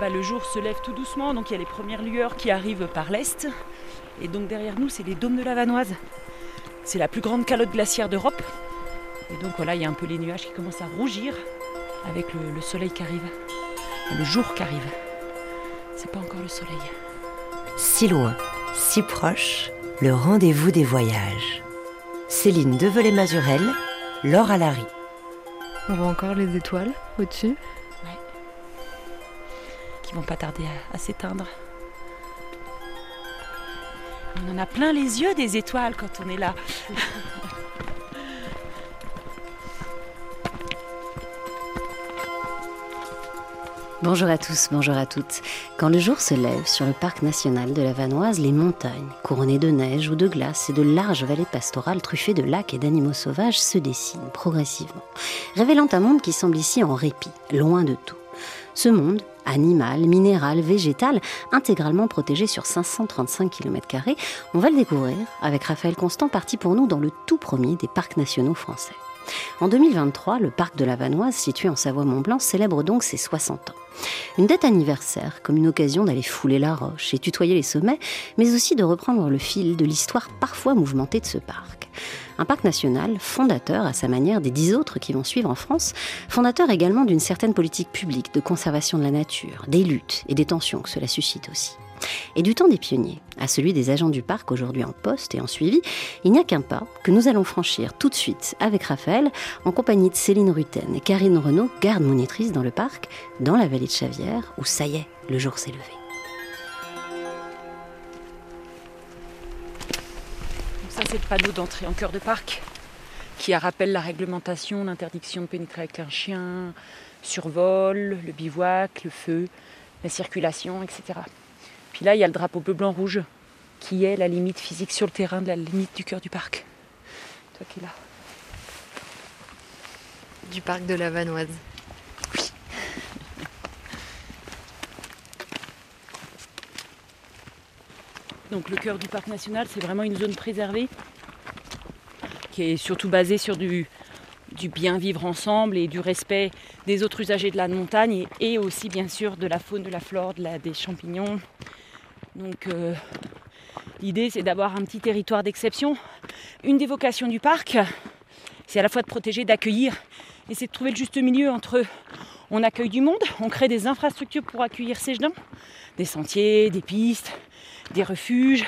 bah, le jour se lève tout doucement, donc il y a les premières lueurs qui arrivent par l'est. Et donc derrière nous, c'est les dômes de la Vanoise. C'est la plus grande calotte glaciaire d'Europe. Et donc voilà, il y a un peu les nuages qui commencent à rougir avec le, soleil qui arrive. Le jour qui arrive. C'est pas encore le soleil. Si loin, si proche, le rendez-vous des voyages. Céline Develay-Mazurel, Laure Alary. On voit encore les étoiles au-dessus Vont pas tarder à s'éteindre. On en a plein les yeux des étoiles quand on est là. Bonjour à tous, bonjour à toutes. Quand le jour se lève sur le parc national de la Vanoise, les montagnes, couronnées de neige ou de glace et de larges vallées pastorales truffées de lacs et d'animaux sauvages se dessinent progressivement, révélant un monde qui semble ici en répit, loin de tout. Ce monde, animal, minéral, végétal, intégralement protégé sur 535 km, on va le découvrir avec Raphaël Constant, parti pour nous dans le tout premier des parcs nationaux français. En 2023, le parc de la Vanoise, situé en Savoie-Mont-Blanc, célèbre donc ses 60 ans. Une date anniversaire comme une occasion d'aller fouler la roche et tutoyer les sommets, mais aussi de reprendre le fil de l'histoire parfois mouvementée de ce parc. Un parc national fondateur à sa manière des dix autres qui vont suivre en France, fondateur également d'une certaine politique publique de conservation de la nature, des luttes et des tensions que cela suscite aussi. Et du temps des pionniers à celui des agents du parc aujourd'hui en poste et en suivi, il n'y a qu'un pas que nous allons franchir tout de suite avec Raphaël en compagnie de Céline Rutten et Karine Renaud, garde monitrice dans le parc, dans la vallée de Chavière, où ça y est, le jour s'est levé. Ça c'est le panneau d'entrée en cœur de parc qui rappelle la réglementation, l'interdiction de pénétrer avec un chien, survol, le bivouac, le feu, la circulation, etc. Puis là, il y a le drapeau bleu, blanc, rouge, qui est la limite physique sur le terrain de la limite du cœur du parc. Toi qui es là. Du parc de la Vanoise. Oui. Donc le cœur du parc national, c'est vraiment une zone préservée qui est surtout basée sur du, du bien vivre ensemble et du respect des autres usagers de la montagne et, aussi bien sûr de la faune, de la flore, des champignons, donc euh, l'idée c'est d'avoir un petit territoire d'exception. Une des vocations du parc, c'est à la fois de protéger, d'accueillir, et c'est de trouver le juste milieu entre on accueille du monde, on crée des infrastructures pour accueillir ces gens, des sentiers, des pistes, des refuges,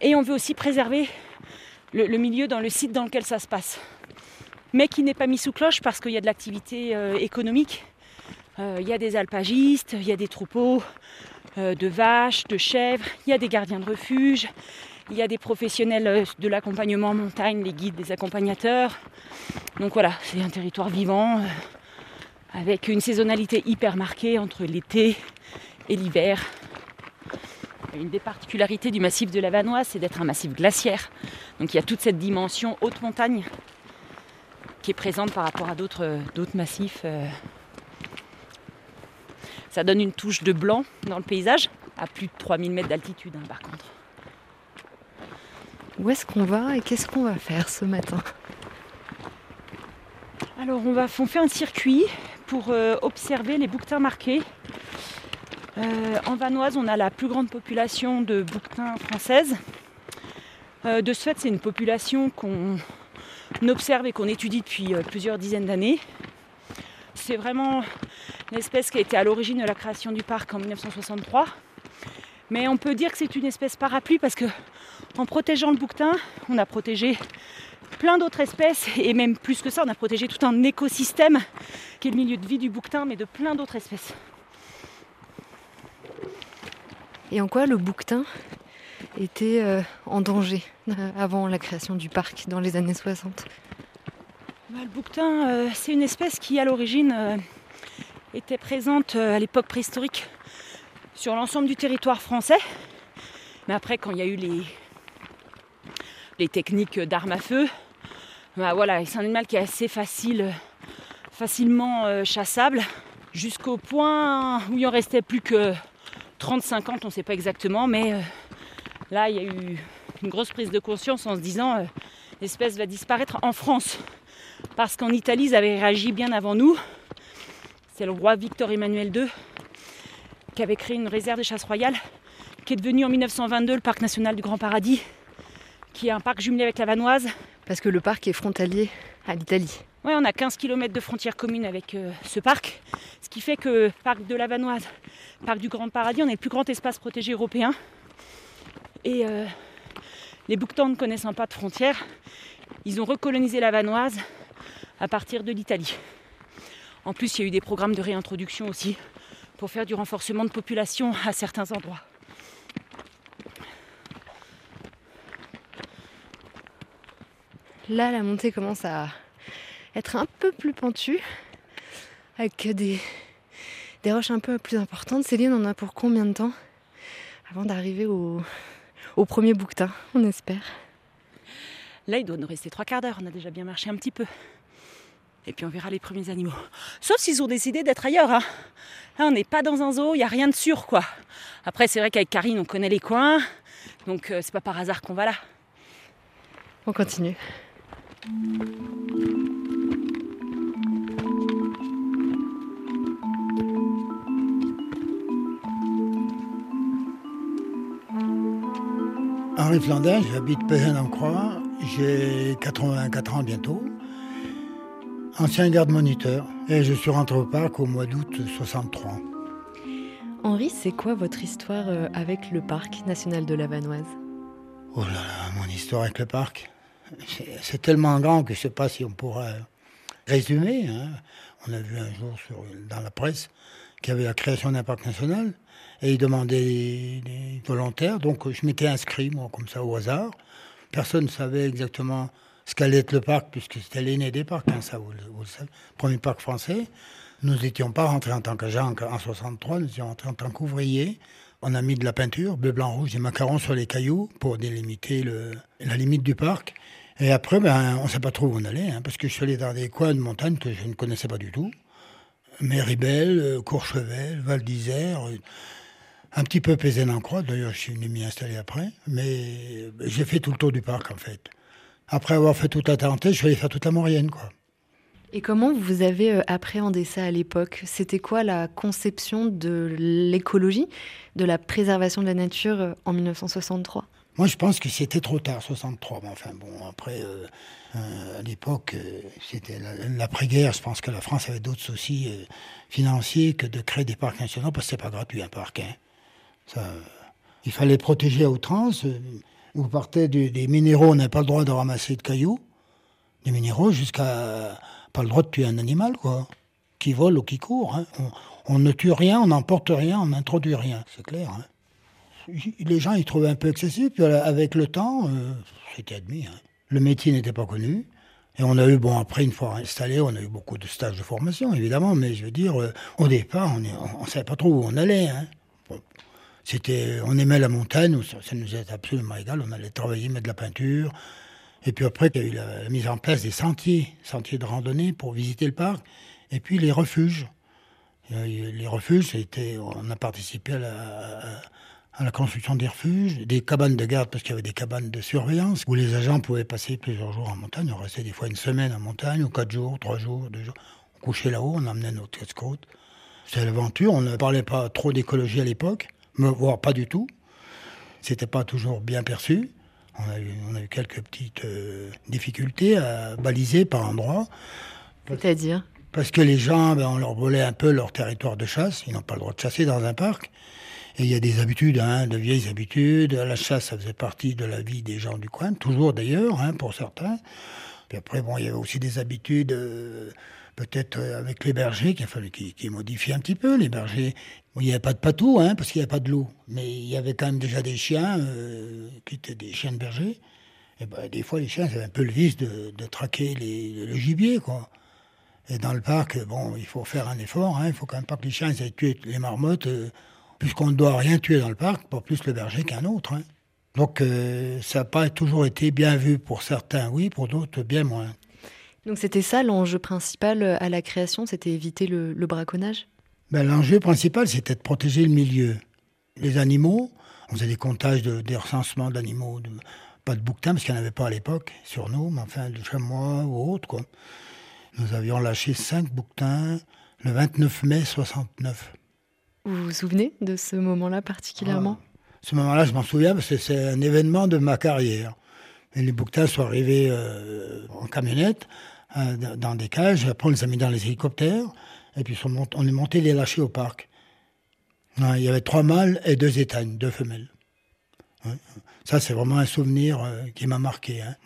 et on veut aussi préserver le, milieu dans le site dans lequel ça se passe, mais qui n'est pas mis sous cloche parce qu'il y a de l'activité euh, économique. Euh, il y a des alpagistes, il y a des troupeaux, de vaches, de chèvres, il y a des gardiens de refuge, il y a des professionnels euh, de l'accompagnement en montagne, les guides, les accompagnateurs. Donc voilà, c'est un territoire vivant euh, avec une saisonnalité hyper marquée entre l'été et l'hiver. Une des particularités du massif de la Vanoise, c'est d'être un massif glaciaire. Donc il y a toute cette dimension haute montagne qui est présente par rapport à d'autres massifs ça donne une touche de blanc dans le paysage, à plus de 3000 mètres d'altitude hein, par contre. Où est-ce qu'on va et qu'est-ce qu'on va faire ce matin Alors on va fait un circuit pour euh, observer les bouquetins marqués. Euh, en Vanoise, on a la plus grande population de bouquetins françaises. Euh, de ce fait, c'est une population qu'on observe et qu'on étudie depuis plusieurs dizaines d'années. C'est vraiment l'espèce qui a été à l'origine de la création du parc en 1963. Mais on peut dire que c'est une espèce parapluie parce que protégeant le bouquetin, on a protégé plein d'autres espèces et même plus que ça, on a protégé tout un écosystème qui est le milieu de vie du bouquetin, mais de plein d'autres espèces. Et en quoi le bouquetin était euh, en danger euh, avant la création du parc dans les années 60 Le bouquetin, euh, c'est une espèce qui à l'origine était présente euh, à l'époque préhistorique sur l'ensemble du territoire français. Mais après, quand il y a eu les, techniques d'armes à feu, bah voilà, c'est un animal qui est assez facile, facilement euh, chassable, jusqu'au point où il en restait plus que 30-50, on ne sait pas exactement, mais euh, là, il y a eu une grosse prise de conscience en se disant l'espèce va disparaître en France. Parce qu'en Italie, ils avaient réagi bien avant nous c'est le roi Victor Emmanuel II qui avait créé une réserve de chasse royale, qui est devenue en 1922 le parc national du Grand Paradis, qui est un parc jumelé avec la Vanoise. Parce que le parc est frontalier à l'Italie. Oui, on a 15 km de frontière commune avec euh, ce parc, ce qui fait que parc de la Vanoise, parc du Grand Paradis, on est le plus grand espace protégé européen. Et euh, les Bouctans ne connaissant pas de frontières, ils ont recolonisé la Vanoise à partir de l'Italie. En plus, il y a eu des programmes de réintroduction aussi pour faire du renforcement de population à certains endroits. Là, la montée commence à être un peu plus pentue, avec des, des roches un peu plus importantes. Céline, on a pour combien de temps avant d'arriver au, au premier bouquetin, on espère? Là, il doit nous rester trois quarts d'heure. On a déjà bien marché un petit peu. Et puis on verra les premiers animaux. Sauf s'ils ont décidé d'être ailleurs. Hein. Là, on n'est pas dans un zoo, il n'y a rien de sûr, quoi. Après, c'est vrai qu'avec Karine, on connaît les coins. Donc, euh, c'est pas par hasard qu'on va là. On continue. Henri Flandin, j'habite Pézin-en-Croix, j'ai 84 ans bientôt. Ancien garde-moniteur, et je suis rentré au parc au mois d'août 63. Henri, c'est quoi votre histoire euh, avec le parc national de la Vanoise? Oh là là, mon histoire avec le parc, c'est tellement grand que je ne sais pas si on pourra résumer. Hein. On a vu un jour sur, dans la presse qu'il y avait la création d'un parc national et ils demandaient des, volontaires. Donc je m'étais inscrit, moi, comme ça, au hasard. Personne ne savait exactement ce qu'allait être le parc, puisque c'était l'aîné des parcs, hein, ça, vous, le savez. Premier parc français. Nous n'étions pas rentrés en tant qu'agents en 63, nous étions rentrés en tant qu'ouvriers. On a mis de la peinture, bleu, blanc, rouge, des macarons sur les cailloux pour délimiter la limite du parc. Et après, ben, on ne sait pas trop où on allait, hein, parce que je suis allé dans des coins de montagne que je ne connaissais pas du tout. Méribel, euh, Courchevel, Val d'Isère, euh, un petit peu en croix d'ailleurs je suis venu m'y installer après, mais j'ai fait tout le tour du parc en fait. Après avoir fait toute la Tarentaise, je suis allé faire toute la Maurienne. Quoi. Et comment vous avez euh, appréhendé ça à l'époque? C'était quoi la conception de l'écologie, de la préservation de la nature en 1963 moi, je pense que c'était trop tard, 63. Mais enfin, bon, après, euh, euh, à l'époque, euh, c'était l'après-guerre. Je pense que la France avait d'autres soucis financiers que de créer des parcs nationaux, parce que c'est pas gratuit un parc. Hein. Ça, il fallait protéger à outrance. Vous partez des minéraux, on n'a pas le droit de ramasser de cailloux. Des minéraux jusqu'à pas le droit de tuer un animal, quoi, qui vole ou qui court. Hein. On, ne tue rien, on n'emporte rien, on n'introduit rien, c'est clair. Hein les gens ils trouvaient un peu excessif. Puis avec le temps, euh, c'était admis. Hein. Le métier n'était pas connu. Et on a eu, bon, après, une fois installé, on a eu beaucoup de stages de formation, évidemment, mais je veux dire, euh, au départ, on ne savait pas trop où on allait. Hein. C'était, on aimait la montagne, ça, nous était absolument égal, on allait travailler, mettre de la peinture. Et puis après, il y a eu la, mise en place des sentiers, sentiers de randonnée pour visiter le parc, et puis les refuges. Les refuges, c'était, on a participé à la, construction des refuges, des cabanes de garde, parce qu'il y avait des cabanes de surveillance, où les agents pouvaient passer plusieurs jours en montagne. On restait des fois une semaine en montagne, ou quatre jours, trois jours, deux jours. On couchait là-haut, on emmenait notre casse-côte. C'était l'aventure. On ne parlait pas trop d'écologie à l'époque, voire pas du tout. C'était pas toujours bien perçu. On a eu, on a eu quelques petites euh, difficultés à baliser par endroits. C'est-à-dire? Parce que les gens, ben, on leur volait un peu leur territoire de chasse. Ils n'ont pas le droit de chasser dans un parc. Et il y a des habitudes, hein, de vieilles habitudes. La chasse, ça faisait partie de la vie des gens du coin, toujours d'ailleurs, hein, pour certains. Puis après, bon, il y avait aussi des habitudes, euh, peut-être euh, avec les bergers, qui a fallu modifient un petit peu. Les bergers, il n'y avait pas de patou, hein, parce qu'il n'y avait pas de loup. Mais il y avait quand même déjà des chiens, euh, qui étaient des chiens de berger. Et ben, des fois, les chiens, avaient un peu le vice de, de traquer les, le gibier, quoi. Et dans le parc, bon, il faut faire un effort. Hein, il faut quand même pas que les chiens aient tué les marmottes puisqu'on ne doit rien tuer dans le parc, pas plus le berger qu'un autre. Hein. Donc euh, ça n'a pas toujours été bien vu pour certains, oui, pour d'autres bien moins. Donc c'était ça l'enjeu principal euh, à la création, c'était éviter le, braconnage? Ben, L'enjeu principal, c'était de protéger le milieu. Les animaux, on faisait des comptages, de, des recensements d'animaux, pas de bouquetins, parce qu'il n'y en avait pas à l'époque sur nous, mais enfin de chamois ou autres. Quoi. Nous avions lâché cinq bouquetins le 29 mai 69. Vous vous souvenez de ce moment-là particulièrement? Ah, Ce moment-là, je m'en souviens parce que c'est un événement de ma carrière. les bouquetins sont arrivés euh, en camionnette, euh, dans des cages. Après, on les a mis dans les hélicoptères. Et puis, on est monté les lâcher au parc. il y avait trois mâles et deux étaignes, deux femelles. Ça, c'est vraiment un souvenir euh, qui m'a marqué. Hein.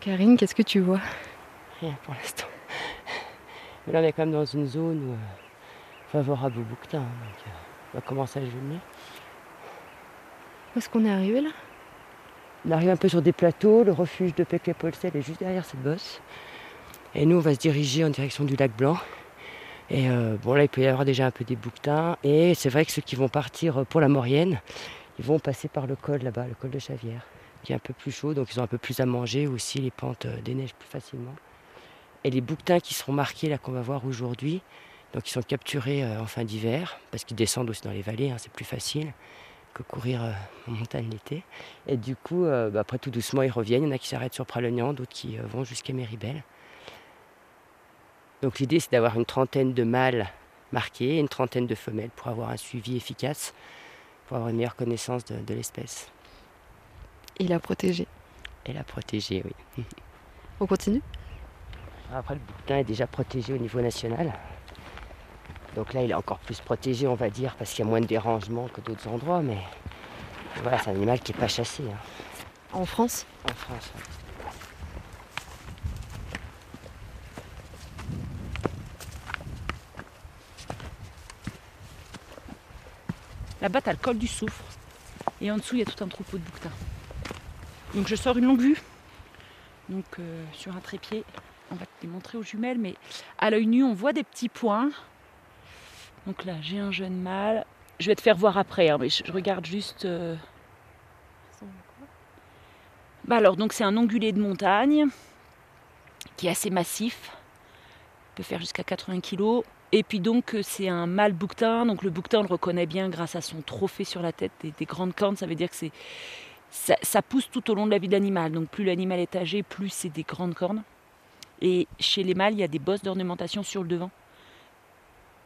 Karine, qu'est-ce que tu vois? Rien pour l'instant. Mais là, on est quand même dans une zone euh, favorable au bouquetin. Hein, donc, euh, on va commencer à venir. Où est-ce qu'on est arrivé là? On arrive un peu sur des plateaux. Le refuge de Pec Polsel est juste derrière cette bosse. Et nous, on va se diriger en direction du lac Blanc. Et euh, bon, là, il peut y avoir déjà un peu des bouquetins. Et c'est vrai que ceux qui vont partir pour la Maurienne, ils vont passer par le col là-bas, le col de Chavière qui est un peu plus chaud, donc ils ont un peu plus à manger aussi, les pentes des neiges plus facilement. Et les bouquetins qui seront marqués là qu'on va voir aujourd'hui, donc ils sont capturés euh, en fin d'hiver, parce qu'ils descendent aussi dans les vallées, hein, c'est plus facile que courir euh, en montagne l'été. Et du coup, bah, après tout doucement, ils reviennent. Il y en a qui s'arrêtent sur Pralognan, d'autres qui vont jusqu'à Méribel. Donc l'idée, c'est d'avoir une trentaine de mâles marqués et une trentaine de femelles pour avoir un suivi efficace, pour avoir une meilleure connaissance de l'espèce. Et la protéger. Et la protéger, oui. On continue? Après, le bouquetin est déjà protégé au niveau national. Donc là, il est encore plus protégé, on va dire, parce qu'il y a moins de dérangements que d'autres endroits. Mais voilà, c'est un animal qui n'est pas chassé. Hein. En France? En France, oui. Là-bas, tu as le col du soufre. Et en dessous, il y a tout un troupeau de bouquetins. Donc je sors une longue vue, donc euh, sur un trépied. Les montrer aux jumelles, mais à l'œil nu, on voit des petits points. Donc là, j'ai un jeune mâle. Je vais te faire voir après, hein, mais je, regarde juste. Euh. Bah alors, donc c'est un ongulé de montagne qui est assez massif, il peut faire jusqu'à 80 kg. Et puis donc euh, c'est un mâle bouquetin, donc le bouquetin on le reconnaît bien grâce à son trophée sur la tête des grandes cornes, ça veut dire que c'est ça, pousse tout au long de la vie de l'animal. Donc plus l'animal est âgé, plus c'est des grandes cornes. Et chez les mâles, il y a des bosses d'ornementation sur le devant.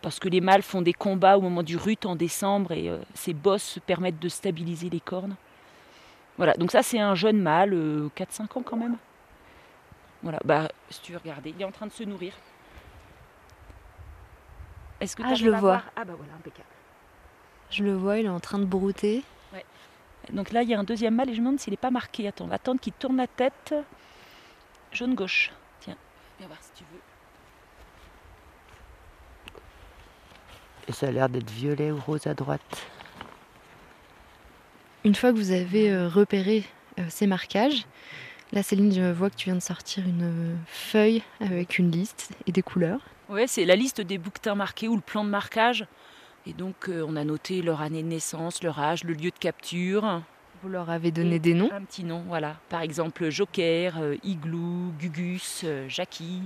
Parce que les mâles font des combats au moment du rut en décembre et euh, ces bosses permettent de stabiliser les cornes. Voilà, donc ça c'est un jeune mâle, 4-5 euh, ans quand même. Voilà, bah si tu veux regarder, il est en train de se nourrir. Est-ce que ah, je le vois. Ah bah voilà, impeccable. Je le vois, il est en train de brouter. Donc là, il y a un deuxième mâle et je me demande s'il n'est pas marqué. Attends, on va attendre qu'il tourne la tête. Jaune gauche. Tiens, viens voir si tu veux. Et ça a l'air d'être violet ou rose à droite. Une fois que vous avez euh, repéré euh, ces marquages, là Céline, je vois que tu viens de sortir une feuille avec une liste et des couleurs. Oui, c'est la liste des bouquetins marqués ou le plan de marquage. Et donc, euh, on a noté leur année de naissance, leur âge, le lieu de capture. Vous leur avez donné des noms? Un petit nom, voilà. Par exemple, Joker, euh, Igloo, Gugus, euh, Jackie.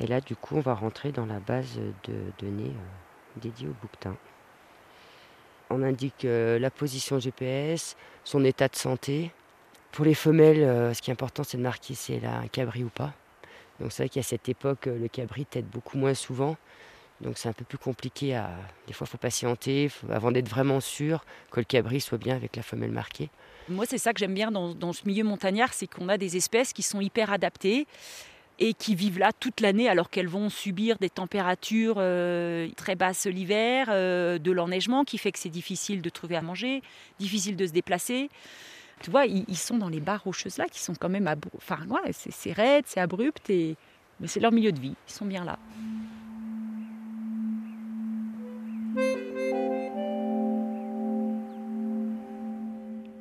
Et là, du coup, on va rentrer dans la base de données dédiée au bouquetin. On indique la position GPS, son état de santé. Pour les femelles, ce qui est important, c'est de marquer si elle a un cabri ou pas. Donc c'est vrai qu'à cette époque, le cabri t'aide beaucoup moins souvent. Donc c'est un peu plus compliqué à. Des fois, il faut patienter avant d'être vraiment sûr que le cabri soit bien avec la femelle marquée. Moi, c'est ça que j'aime bien dans, ce milieu montagnard, c'est qu'on a des espèces qui sont hyper adaptées et qui vivent là toute l'année alors qu'elles vont subir des températures euh, très basses l'hiver, euh, de l'enneigement qui fait que c'est difficile de trouver à manger, difficile de se déplacer. Tu vois, ils, sont dans les barres rocheuses là qui sont quand même... Enfin, c'est raide, c'est abrupt, et... mais c'est leur milieu de vie, ils sont bien là.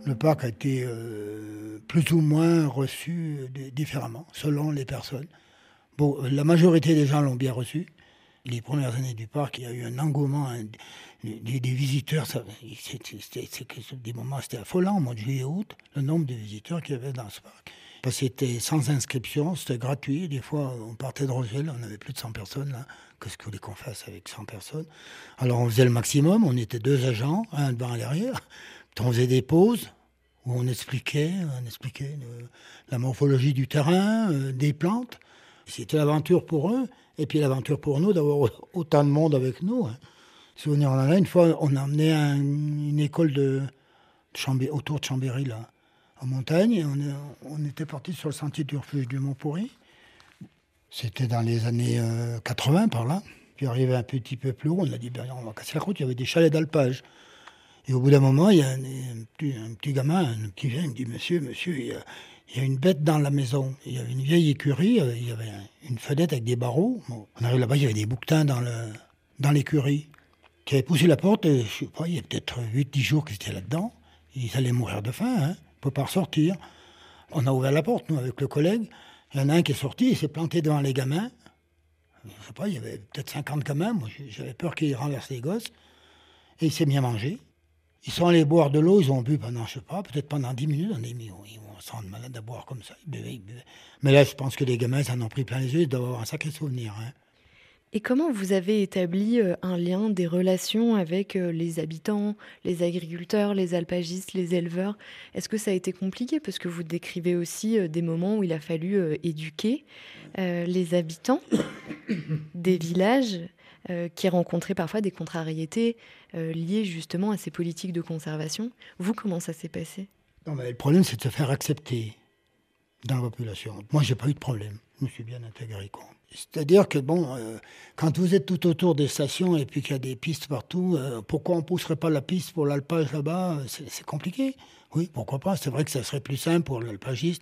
Le parc a été euh, plus ou moins reçu différemment, selon les personnes. Bon, la majorité des gens l'ont bien reçu. Les premières années du parc, il y a eu un engouement des, visiteurs. C'était des moments, c'était affolant, au mois de juillet août, le nombre de visiteurs qu'il y avait dans ce parc. Parce que c'était sans inscription, c'était gratuit. Des fois, on partait de Roseville, on avait plus de 100 personnes là, Qu'est-ce que vous voulez qu'on fasse avec 100 personnes? Alors on faisait le maximum, on était deux agents, un devant et derrière. On faisait des pauses où on expliquait, euh, la morphologie du terrain, euh, des plantes. C'était l'aventure pour eux, et puis l'aventure pour nous d'avoir autant de monde avec nous. Hein. Souvenir en a une fois, on a emmené une école de, autour de Chambéry, en montagne, et on, était parti sur le sentier du refuge du Mont-Pourri. C'était dans les années 80 euh, par là. Puis arrivé un petit peu plus haut, on a dit ben, on va casser la route, il y avait des chalets d'alpage. Et au bout d'un moment, il y a un, petit, gamin, un petit vient, il me dit Monsieur, monsieur, il y, a, une bête dans la maison. Il y avait une vieille écurie, euh, il y avait une fenêtre avec des barreaux. on arrive là-bas, il y avait des bouquetins dans, l'écurie. Qui avait poussé la porte, et, je sais pas, il y a peut-être 8-10 jours qu'ils étaient là-dedans. Ils allaient mourir de faim, hein, ne peut pas ressortir. On a ouvert la porte, nous, avec le collègue. Il y en a un qui est sorti, il s'est planté devant les gamins. Je sais pas, il y avait peut-être 50 gamins. Moi, j'avais peur qu'il renverse les gosses. Et il s'est mis à manger. Ils sont allés boire de l'eau, ils ont bu pendant, je sais pas, peut-être pendant 10 minutes. On a dit, ils vont se rendre malades à boire comme ça. Mais là, je pense que les gamins, ça en ont pris plein les yeux, ils doivent avoir un sacré souvenir. Hein. Et comment vous avez établi euh, un lien, des relations avec euh, les habitants, les agriculteurs, les alpagistes, les éleveurs? Est-ce que ça a été compliqué? Parce que vous décrivez aussi euh, des moments où il a fallu éduquer les habitants des villages qui rencontraient parfois des contrariétés liées justement à ces politiques de conservation. Vous, comment ça s'est passé? Non, mais Le problème, c'est de se faire accepter dans la population. Moi, j'ai pas eu de problème. Je me suis bien intégré. C'est-à-dire que, bon, euh, quand vous êtes tout autour des stations et puis qu'il y a des pistes partout, euh, pourquoi on ne pousserait pas la piste pour l'alpage là-bas? C'est compliqué. Oui, pourquoi pas? C'est vrai que ça serait plus simple pour l'alpagiste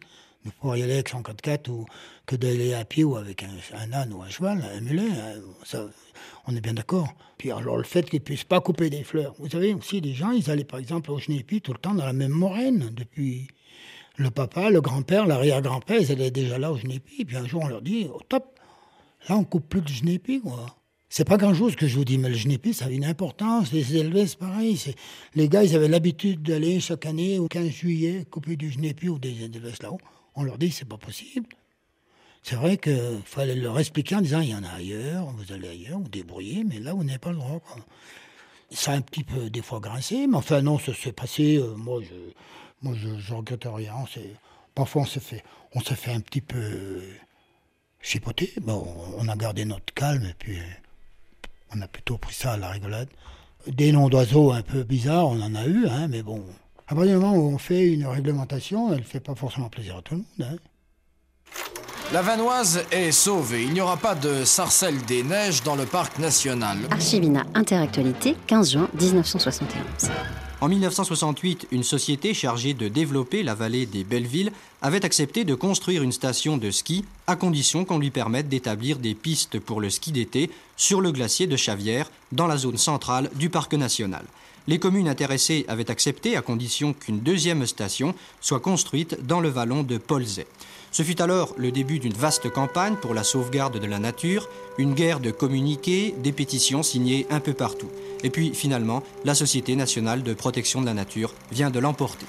pouvoir y aller avec son 4x4 ou que d'aller à pied ou avec un, âne ou un cheval, un mulet. Hein, ça, on est bien d'accord. Puis alors le fait qu'ils ne puissent pas couper des fleurs. Vous savez aussi, les gens, ils allaient par exemple au Genépi tout le temps dans la même moraine depuis le papa, le grand-père, l'arrière-grand-père, ils étaient déjà là au Genépi. Puis un jour, on leur dit, oh, top, Là, on coupe plus de genépi, quoi. C'est pas grand-chose que je vous dis, mais le genépi, ça a une importance. Les élevés, c'est pareil. Les gars, ils avaient l'habitude d'aller chaque année, au 15 juillet, couper du genépi ou des élevés là-haut. On leur dit, c'est pas possible. C'est vrai qu'il fallait leur expliquer en disant, il y en a ailleurs, vous allez ailleurs, vous débrouillez, mais là, vous n'avez pas le droit. Ça a un petit peu, des fois, grincé, mais enfin, non, ça s'est passé. Euh, moi, je moi je, regrette rien. Parfois, on se fait, on se fait un petit peu chipoté. Bon, on a gardé notre calme et puis on a plutôt pris ça à la rigolade. Des noms d'oiseaux un peu bizarres, on en a eu, hein, mais bon. À partir du moment où on fait une réglementation, elle ne fait pas forcément plaisir à tout le monde. Hein. La Vanoise est sauvée. Il n'y aura pas de sarcelle des neiges dans le parc national. Archivina Interactualité, 15 juin 1971. En 1968, une société chargée de développer la vallée des Bellevilles avait accepté de construire une station de ski à condition qu'on lui permette d'établir des pistes pour le ski d'été sur le glacier de Chavière, dans la zone centrale du parc national. Les communes intéressées avaient accepté à condition qu'une deuxième station soit construite dans le vallon de Polzet. Ce fut alors le début d'une vaste campagne pour la sauvegarde de la nature, une guerre de communiqués, des pétitions signées un peu partout. Et puis finalement, la Société nationale de protection de la nature vient de l'emporter.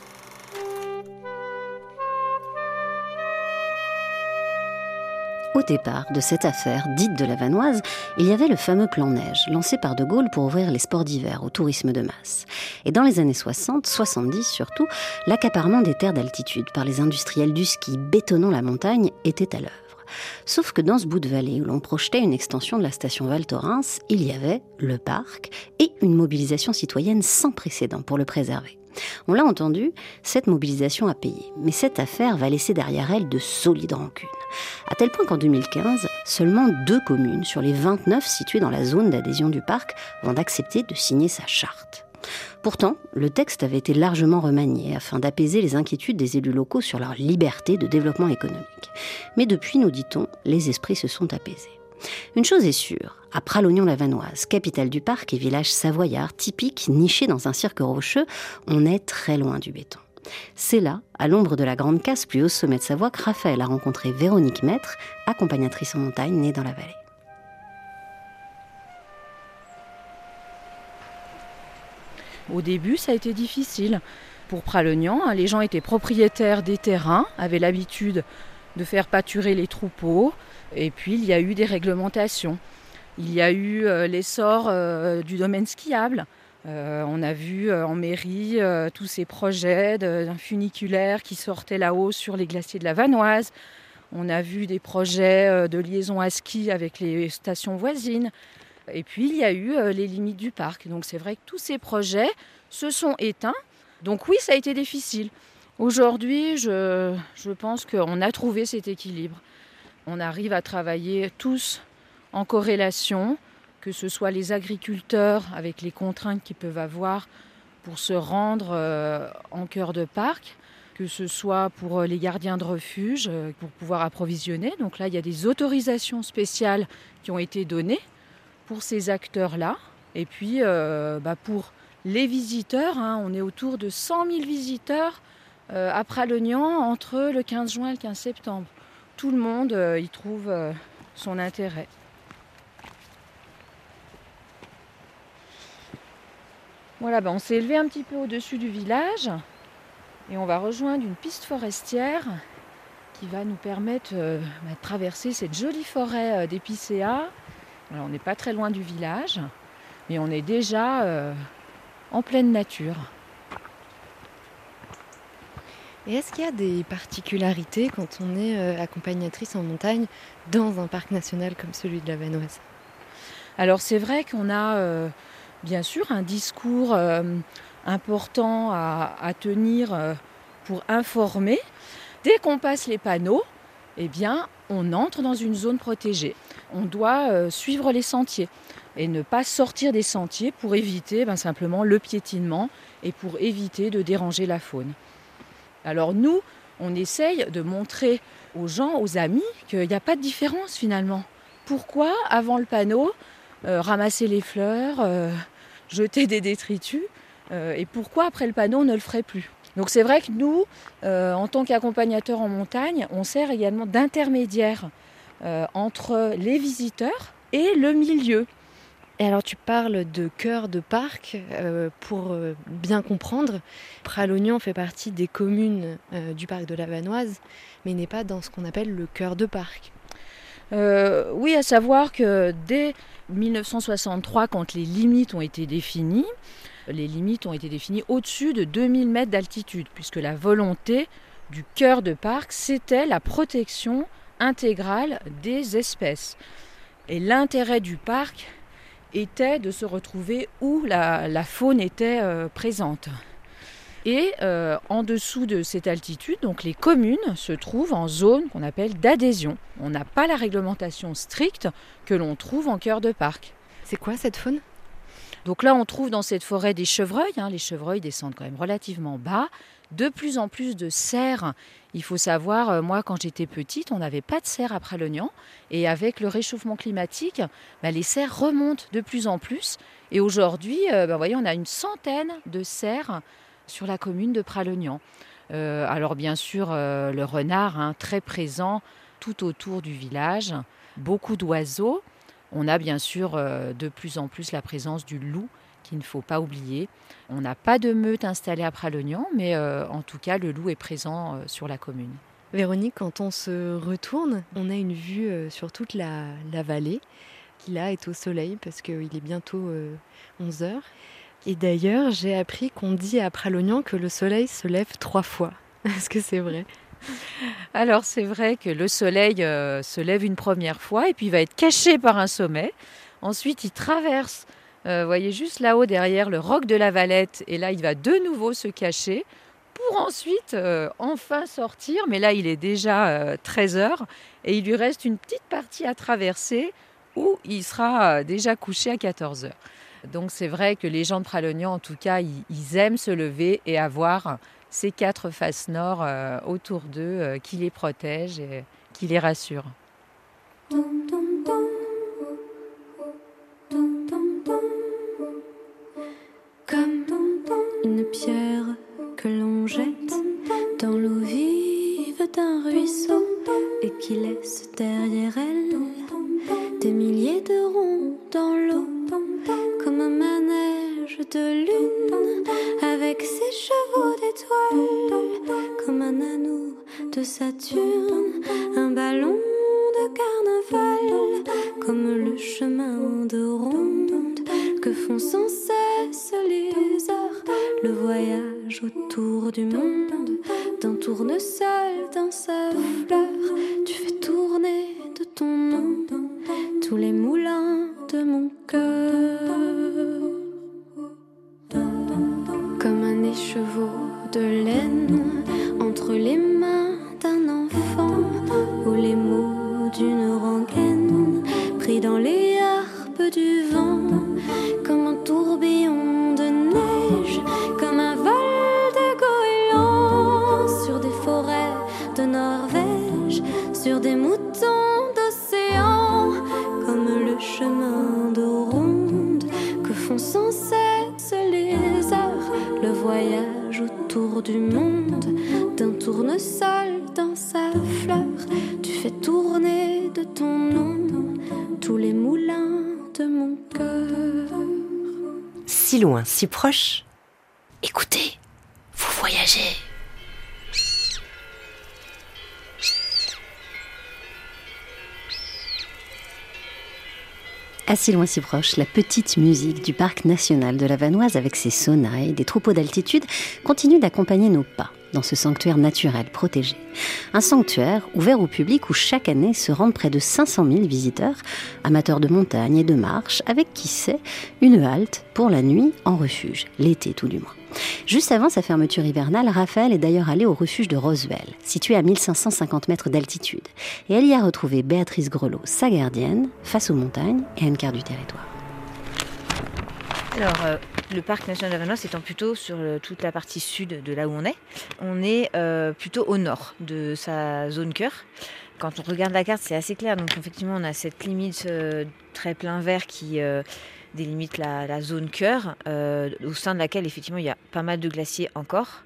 Au départ de cette affaire dite de la Vanoise, il y avait le fameux plan neige, lancé par De Gaulle pour ouvrir les sports d'hiver au tourisme de masse. Et dans les années 60, 70 surtout, l'accaparement des terres d'altitude par les industriels du ski bétonnant la montagne était à l'œuvre. Sauf que dans ce bout de vallée où l'on projetait une extension de la station Val Thorens, il y avait le parc et une mobilisation citoyenne sans précédent pour le préserver. On l'a entendu, cette mobilisation a payé, mais cette affaire va laisser derrière elle de solides rancunes. À tel point qu'en 2015, seulement deux communes sur les 29 situées dans la zone d'adhésion du parc vont accepter de signer sa charte. Pourtant, le texte avait été largement remanié afin d'apaiser les inquiétudes des élus locaux sur leur liberté de développement économique. Mais depuis, nous dit-on, les esprits se sont apaisés. Une chose est sûre, à Pralognon-la-Vanoise, capitale du parc et village savoyard typique niché dans un cirque rocheux, on est très loin du béton. C'est là, à l'ombre de la Grande Casse, plus haut sommet de Savoie, que Raphaël a rencontré Véronique Maître, accompagnatrice en montagne née dans la vallée. Au début, ça a été difficile. Pour Pralognan, les gens étaient propriétaires des terrains, avaient l'habitude de faire pâturer les troupeaux, et puis il y a eu des réglementations. Il y a eu l'essor du domaine skiable. on a vu en mairie tous ces projets d'un funiculaire qui sortait là-haut sur les glaciers de la Vanoise. On a vu des projets de liaison à ski avec les stations voisines. Et puis il y a eu les limites du parc. Donc c'est vrai que tous ces projets se sont éteints. Donc oui, ça a été difficile. Aujourd'hui, je, pense qu'on a trouvé cet équilibre. On arrive à travailler tous en corrélation, que ce soit les agriculteurs avec les contraintes qu'ils peuvent avoir pour se rendre euh, en cœur de parc, que ce soit pour euh, les gardiens de refuge, euh, pour pouvoir approvisionner. Donc là, il y a des autorisations spéciales qui ont été données pour ces acteurs-là. Et puis, bah, pour les visiteurs, hein, on est autour de 100 000 visiteurs euh, à Pralognan entre le 15 juin et le 15 septembre. Tout le monde euh, y trouve euh, son intérêt. Voilà, ben, on s'est élevé un petit peu au-dessus du village et on va rejoindre une piste forestière qui va nous permettre ben, de traverser cette jolie forêt d'épicéas. on n'est pas très loin du village, mais on est déjà en pleine nature. Est-ce qu'il y a des particularités quand on est euh, accompagnatrice en montagne dans un parc national comme celui de la Vanoise? Alors c'est vrai qu'on a euh, bien sûr un discours euh, important à, tenir pour informer. Dès qu'on passe les panneaux, eh bien, on entre dans une zone protégée. On doit suivre les sentiers et ne pas sortir des sentiers pour éviter ben, simplement le piétinement et pour éviter de déranger la faune. Alors nous, on essaye de montrer aux gens, aux amis, qu'il n'y a pas de différence finalement. Pourquoi, avant le panneau, euh, ramasser les fleurs, euh, jeter des détritus, euh, et pourquoi après le panneau, on ne le ferait plus? Donc c'est vrai que nous, en tant qu'accompagnateurs en montagne, on sert également d'intermédiaire entre les visiteurs et le milieu. Et alors tu parles de cœur de parc, euh, pour euh, bien comprendre, Pralognan fait partie des communes euh, du parc de la Vanoise, mais n'est pas dans ce qu'on appelle le cœur de parc. oui, à savoir que dès 1963, quand les limites ont été définies, les limites ont été définies au-dessus de 2000 mètres d'altitude, puisque la volonté du cœur de parc, c'était la protection intégrale des espèces. Et l'intérêt du parc, était de se retrouver où la, faune était euh, présente. Et euh, en dessous de cette altitude, donc les communes se trouvent en zone qu'on appelle d'adhésion. On n'a pas la réglementation stricte que l'on trouve en cœur de parc. C'est quoi cette faune? Donc là, on trouve dans cette forêt des chevreuils. Hein. Les chevreuils descendent quand même relativement bas. De plus en plus de cerfs. Il faut savoir, euh, moi, quand j'étais petite, on n'avait pas de cerfs après l'oignon. Et avec le réchauffement climatique, bah, les cerfs remontent de plus en plus. Et aujourd'hui, euh, bah, voyez, on a une centaine de cerfs sur la commune de Pralognan. Euh, alors bien sûr, le renard, hein, très présent tout autour du village. Beaucoup d'oiseaux. On a bien sûr euh, de plus en plus la présence du loup qu'il ne faut pas oublier. On n'a pas de meute installée à Pralognan, mais euh, en tout cas, le loup est présent euh, sur la commune. Véronique, quand on se retourne, on a une vue sur toute la, vallée qui là est au soleil parce qu'il est bientôt 11 heures. Et d'ailleurs, j'ai appris qu'on dit à Pralognan que le soleil se lève trois fois. Est-ce que c'est vrai? alors c'est vrai que le soleil euh, se lève une première fois et puis il va être caché par un sommet. Ensuite il traverse, euh, vous voyez juste là-haut derrière le roc de la Valette et là il va de nouveau se cacher pour ensuite euh, enfin sortir. Mais là il est déjà 13 heures et il lui reste une petite partie à traverser où il sera déjà couché à 14 heures. Donc c'est vrai que les gens de Pralognan, en tout cas, ils aiment se lever et avoir ces quatre faces nord euh, autour d'eux euh, qui les protègent et qui les rassurent. Comme une pierre que l'on jette dans l'eau vive d'un ruisseau Saturne, un ballon de carnaval, comme le chemin de ronde que font sans cesse les heures, le voyage autour du monde, d'un tournesol dans sa fleur, tu fais tourner de ton nom tous les moulins de mon cœur. Comme un écheveau de laine entre les mains d'un enfant ou les mots d'une rengaine pris dans les harpes du vent Proche. Écoutez, vous voyagez. À si loin, si proche, la petite musique du parc national de la Vanoise avec ses sonnailles, des troupeaux d'altitude, continue d'accompagner nos pas dans ce sanctuaire naturel protégé. Un sanctuaire ouvert au public où chaque année se rendent près de 500 000 visiteurs, amateurs de montagne et de marche, avec qui sait une halte pour la nuit en refuge, l'été tout du moins. Juste avant sa fermeture hivernale, Raphaël est d'ailleurs allée au refuge de Roswell, situé à 1550 mètres d'altitude, et elle y a retrouvé Béatrice Grelot, sa gardienne, face aux montagnes et à une carte du territoire. Alors, euh, le parc national Vanoise étant plutôt sur euh, toute la partie sud de là où on est, on est euh, plutôt au nord de sa zone cœur. Quand on regarde la carte, c'est assez clair. Donc, effectivement, on a cette limite euh, très plein vert qui délimite la, la zone cœur, euh, au sein de laquelle, effectivement, il y a pas mal de glaciers encore.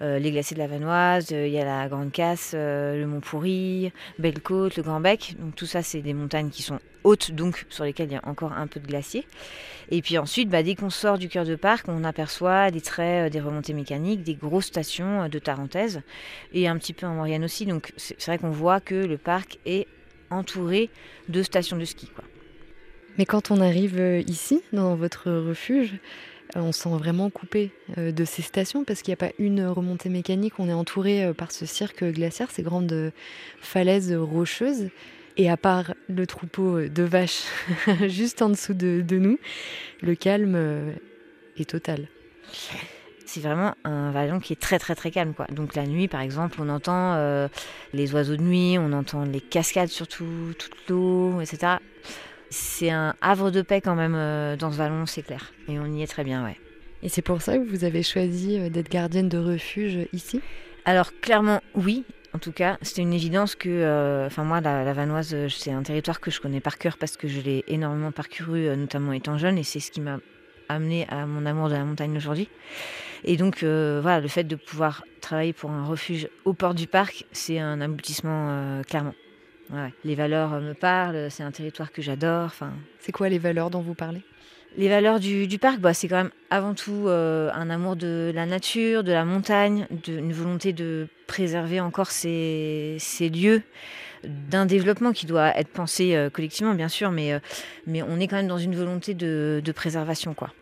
Euh, les glaciers de la Vanoise, euh, il y a la Grande Casse, le Mont Pourri, Belle-Côte, le Grand Bec. Donc, tout ça, c'est des montagnes qui sont hautes, donc sur lesquelles il y a encore un peu de glacier. Et puis ensuite, bah, dès qu'on sort du cœur de parc, on aperçoit des traits, des remontées mécaniques, des grosses stations de Tarentaise et un petit peu en Maurienne aussi. Donc c'est vrai qu'on voit que le parc est entouré de stations de ski. Mais quand on arrive euh, ici, dans votre refuge, euh, on se sent vraiment coupé euh, de ces stations parce qu'il n'y a pas une remontée mécanique. On est entouré par ce cirque glaciaire, ces grandes falaises rocheuses. Et à part le troupeau de vaches juste en dessous de, nous, le calme est total. C'est vraiment un vallon qui est très très très calme. Donc la nuit par exemple, on entend les oiseaux de nuit, on entend les cascades surtout, toute l'eau, etc. C'est un havre de paix quand même euh, dans ce vallon, c'est clair. Et on y est très bien, ouais. Et c'est pour ça que vous avez choisi euh, d'être gardienne de refuge ici? Alors clairement oui. En tout cas, c'était une évidence que, euh, enfin moi, la, la Vanoise, c'est un territoire que je connais par cœur parce que je l'ai énormément parcouru, notamment étant jeune, et c'est ce qui m'a amené à mon amour de la montagne aujourd'hui. Et donc, euh, voilà, le fait de pouvoir travailler pour un refuge au port du parc, c'est un aboutissement euh, clairement. Ouais. Les valeurs euh, me parlent, c'est un territoire que j'adore. Enfin, C'est quoi les valeurs dont vous parlez? Les valeurs du, du parc, bah, c'est quand même avant tout euh, un amour de la nature, de la montagne, de, une volonté de préserver encore ces, ces lieux d'un développement qui doit être pensé euh, collectivement, bien sûr, mais, euh, mais on est quand même dans une volonté de, de préservation. Quoi.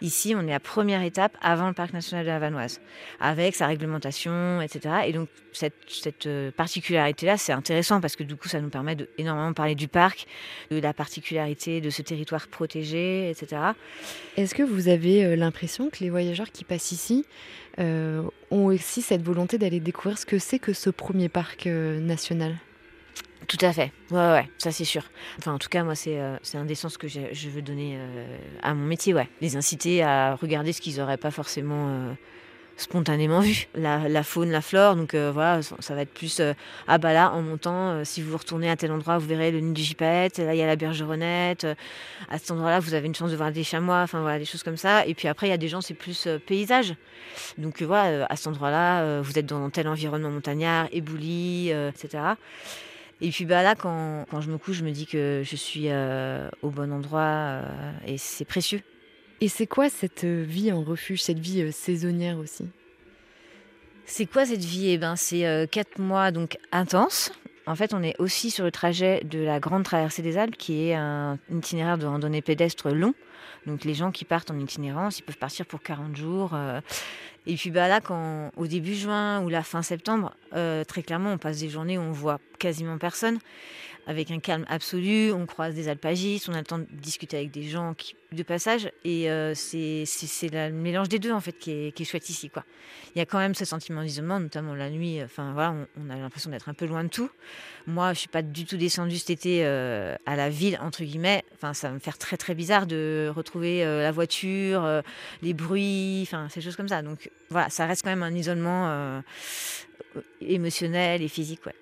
Ici, on est à première étape avant le parc national de la Vanoise, avec sa réglementation, etc. Et donc, cette, euh, particularité-là, c'est intéressant parce que du coup, ça nous permet de énormément parler du parc, de la particularité de ce territoire protégé, etc. Est-ce que vous avez euh, l'impression que les voyageurs qui passent ici euh, ont aussi cette volonté d'aller découvrir ce que c'est que ce premier parc national? Tout à fait. Ouais, ouais, ça c'est sûr. Enfin, en tout cas, moi, c'est euh, un des sens que je veux donner euh, à mon métier, ouais. Les inciter à regarder ce qu'ils n'auraient pas forcément euh, spontanément vu. La, faune, la flore, donc euh, voilà, ça, va être plus... ah bah là, en montant, si vous retournez à tel endroit, vous verrez le nid du gypaète, là, il y a la bergeronnette, à cet endroit-là, vous avez une chance de voir des chamois, enfin voilà, des choses comme ça. Et puis après, il y a des gens, c'est plus paysage. Donc voilà, à cet endroit-là, vous êtes dans tel environnement montagnard, ébouli, euh, etc. Et puis bah là, quand, quand je me couche, je me dis que je suis euh, au bon endroit euh, et c'est précieux. Et c'est quoi cette euh, vie en refuge, cette vie euh, saisonnière aussi? C'est quoi cette vie? Eh ben, c'est quatre mois donc intenses, En fait, on est aussi sur le trajet de la Grande Traversée des Alpes, qui est un itinéraire de randonnée pédestre long. Donc les gens qui partent en itinérance, ils peuvent partir pour 40 jours. euh. Et puis bah là, quand, au début juin ou la fin septembre, euh, très clairement, on passe des journées où on voit quasiment personne, avec un calme absolu. On croise des alpagistes, on a le temps de discuter avec des gens de passage. Et euh, c'est le mélange des deux en fait qui est, qui chouette ici. Quoi. Il y a quand même ce sentiment d'isolement, notamment la nuit. Enfin voilà, on, a l'impression d'être un peu loin de tout. Moi, je suis pas du tout descendue cet été euh, à la ville entre guillemets. Enfin, ça va me faire très très bizarre de retrouver euh, la voiture, euh, les bruits, enfin ces choses comme ça. Donc voilà, ça reste quand même un isolement émotionnel et physique. Ouais.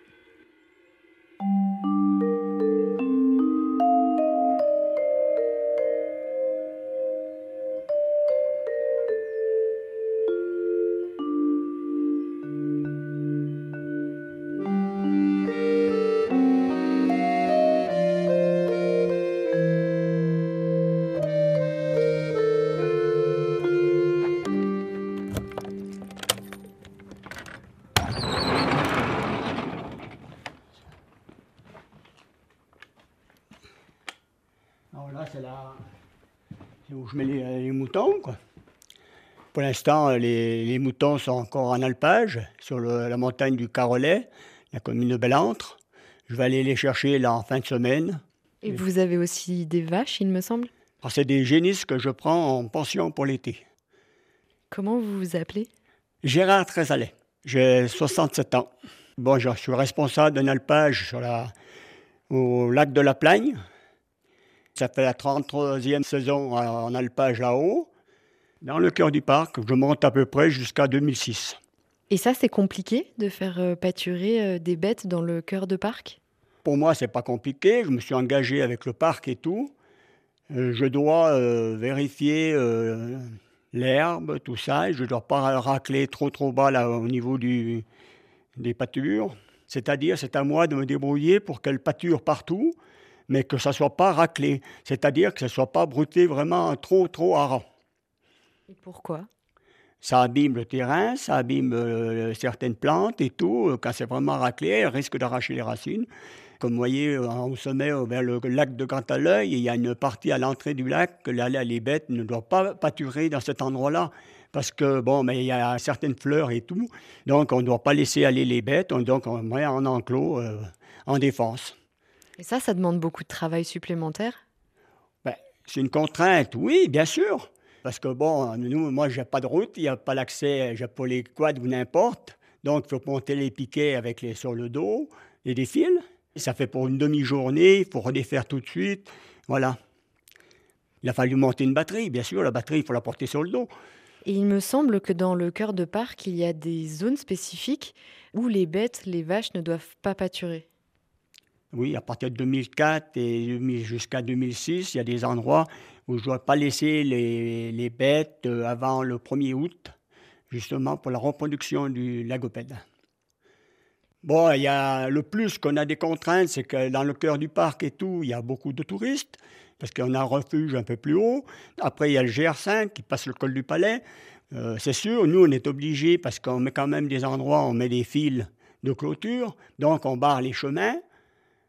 L'instant, les, les moutons sont encore en alpage sur le- la montagne du Carolet, la commune de Bellentre. Je vais aller les chercher là en fin de semaine. Et vous avez aussi des vaches, il me semble? C'est des génisses que je prends en pension pour l'été. Comment vous vous appelez? Gérard Trésalet. J'ai 67 ans. Bon, je suis responsable d'un alpage sur la, au lac de la Plagne. Ça fait la 33e saison en alpage là-haut. Dans le cœur du parc, je monte à peu près jusqu'à 2006. Et ça, c'est compliqué de faire euh, pâturer euh, des bêtes dans le cœur de parc? Pour moi, c'est pas compliqué. Je me suis engagé avec le parc et tout. Euh, je dois euh, vérifier euh, l'herbe, tout ça. et Je ne dois pas racler trop trop bas là, au niveau du, des pâtures. C'est-à-dire, c'est à moi de me débrouiller pour qu'elle pâture partout, mais que ça ne soit pas raclé. C'est-à-dire que ça ne soit pas brouté vraiment trop trop à rang. Et pourquoi? Ça abîme le terrain, ça abîme euh, certaines plantes et tout. Quand c'est vraiment raclé, elles risquent d'arracher les racines. Comme vous voyez, euh, au sommet, euh, vers le lac de Grand Aleuil, il y a une partie à l'entrée du lac que là, là, les bêtes ne doivent pas pâturer dans cet endroit-là. Parce que, bon, mais il y a certaines fleurs et tout. Donc, on ne doit pas laisser aller les bêtes. On- Donc, on met en enclos, euh, en défense. Et ça, ça demande beaucoup de travail supplémentaire? Ben, c'est une contrainte, oui, bien sûr. Parce que, bon, nous, moi, j'ai pas de route, il n'y a pas l'accès, j'ai pas les quads ou n'importe. Donc, il faut monter les piquets avec les, sur le dos et des fils. Ça fait pour une demi-journée, il faut redéfaire tout de suite. Voilà. Il a fallu monter une batterie, bien sûr, la batterie, il faut la porter sur le dos. Et il me semble que dans le cœur de parc, il y a des zones spécifiques où les bêtes, les vaches ne doivent pas pâturer. Oui, à partir de 2004 et 2000 jusqu'à 2006, il y a des endroits où je ne dois pas laisser les, les bêtes euh, avant le 1er août, justement pour la reproduction du lagopède. Bon, il y a le plus qu'on a des contraintes, c'est que dans le cœur du parc et tout, il y a beaucoup de touristes, parce qu'on a un refuge un peu plus haut. Après, il y a le GR5 qui passe le col du Palais. Euh, c'est sûr, nous, on est obligés, parce qu'on met quand même des endroits, on met des fils de clôture, donc on barre les chemins.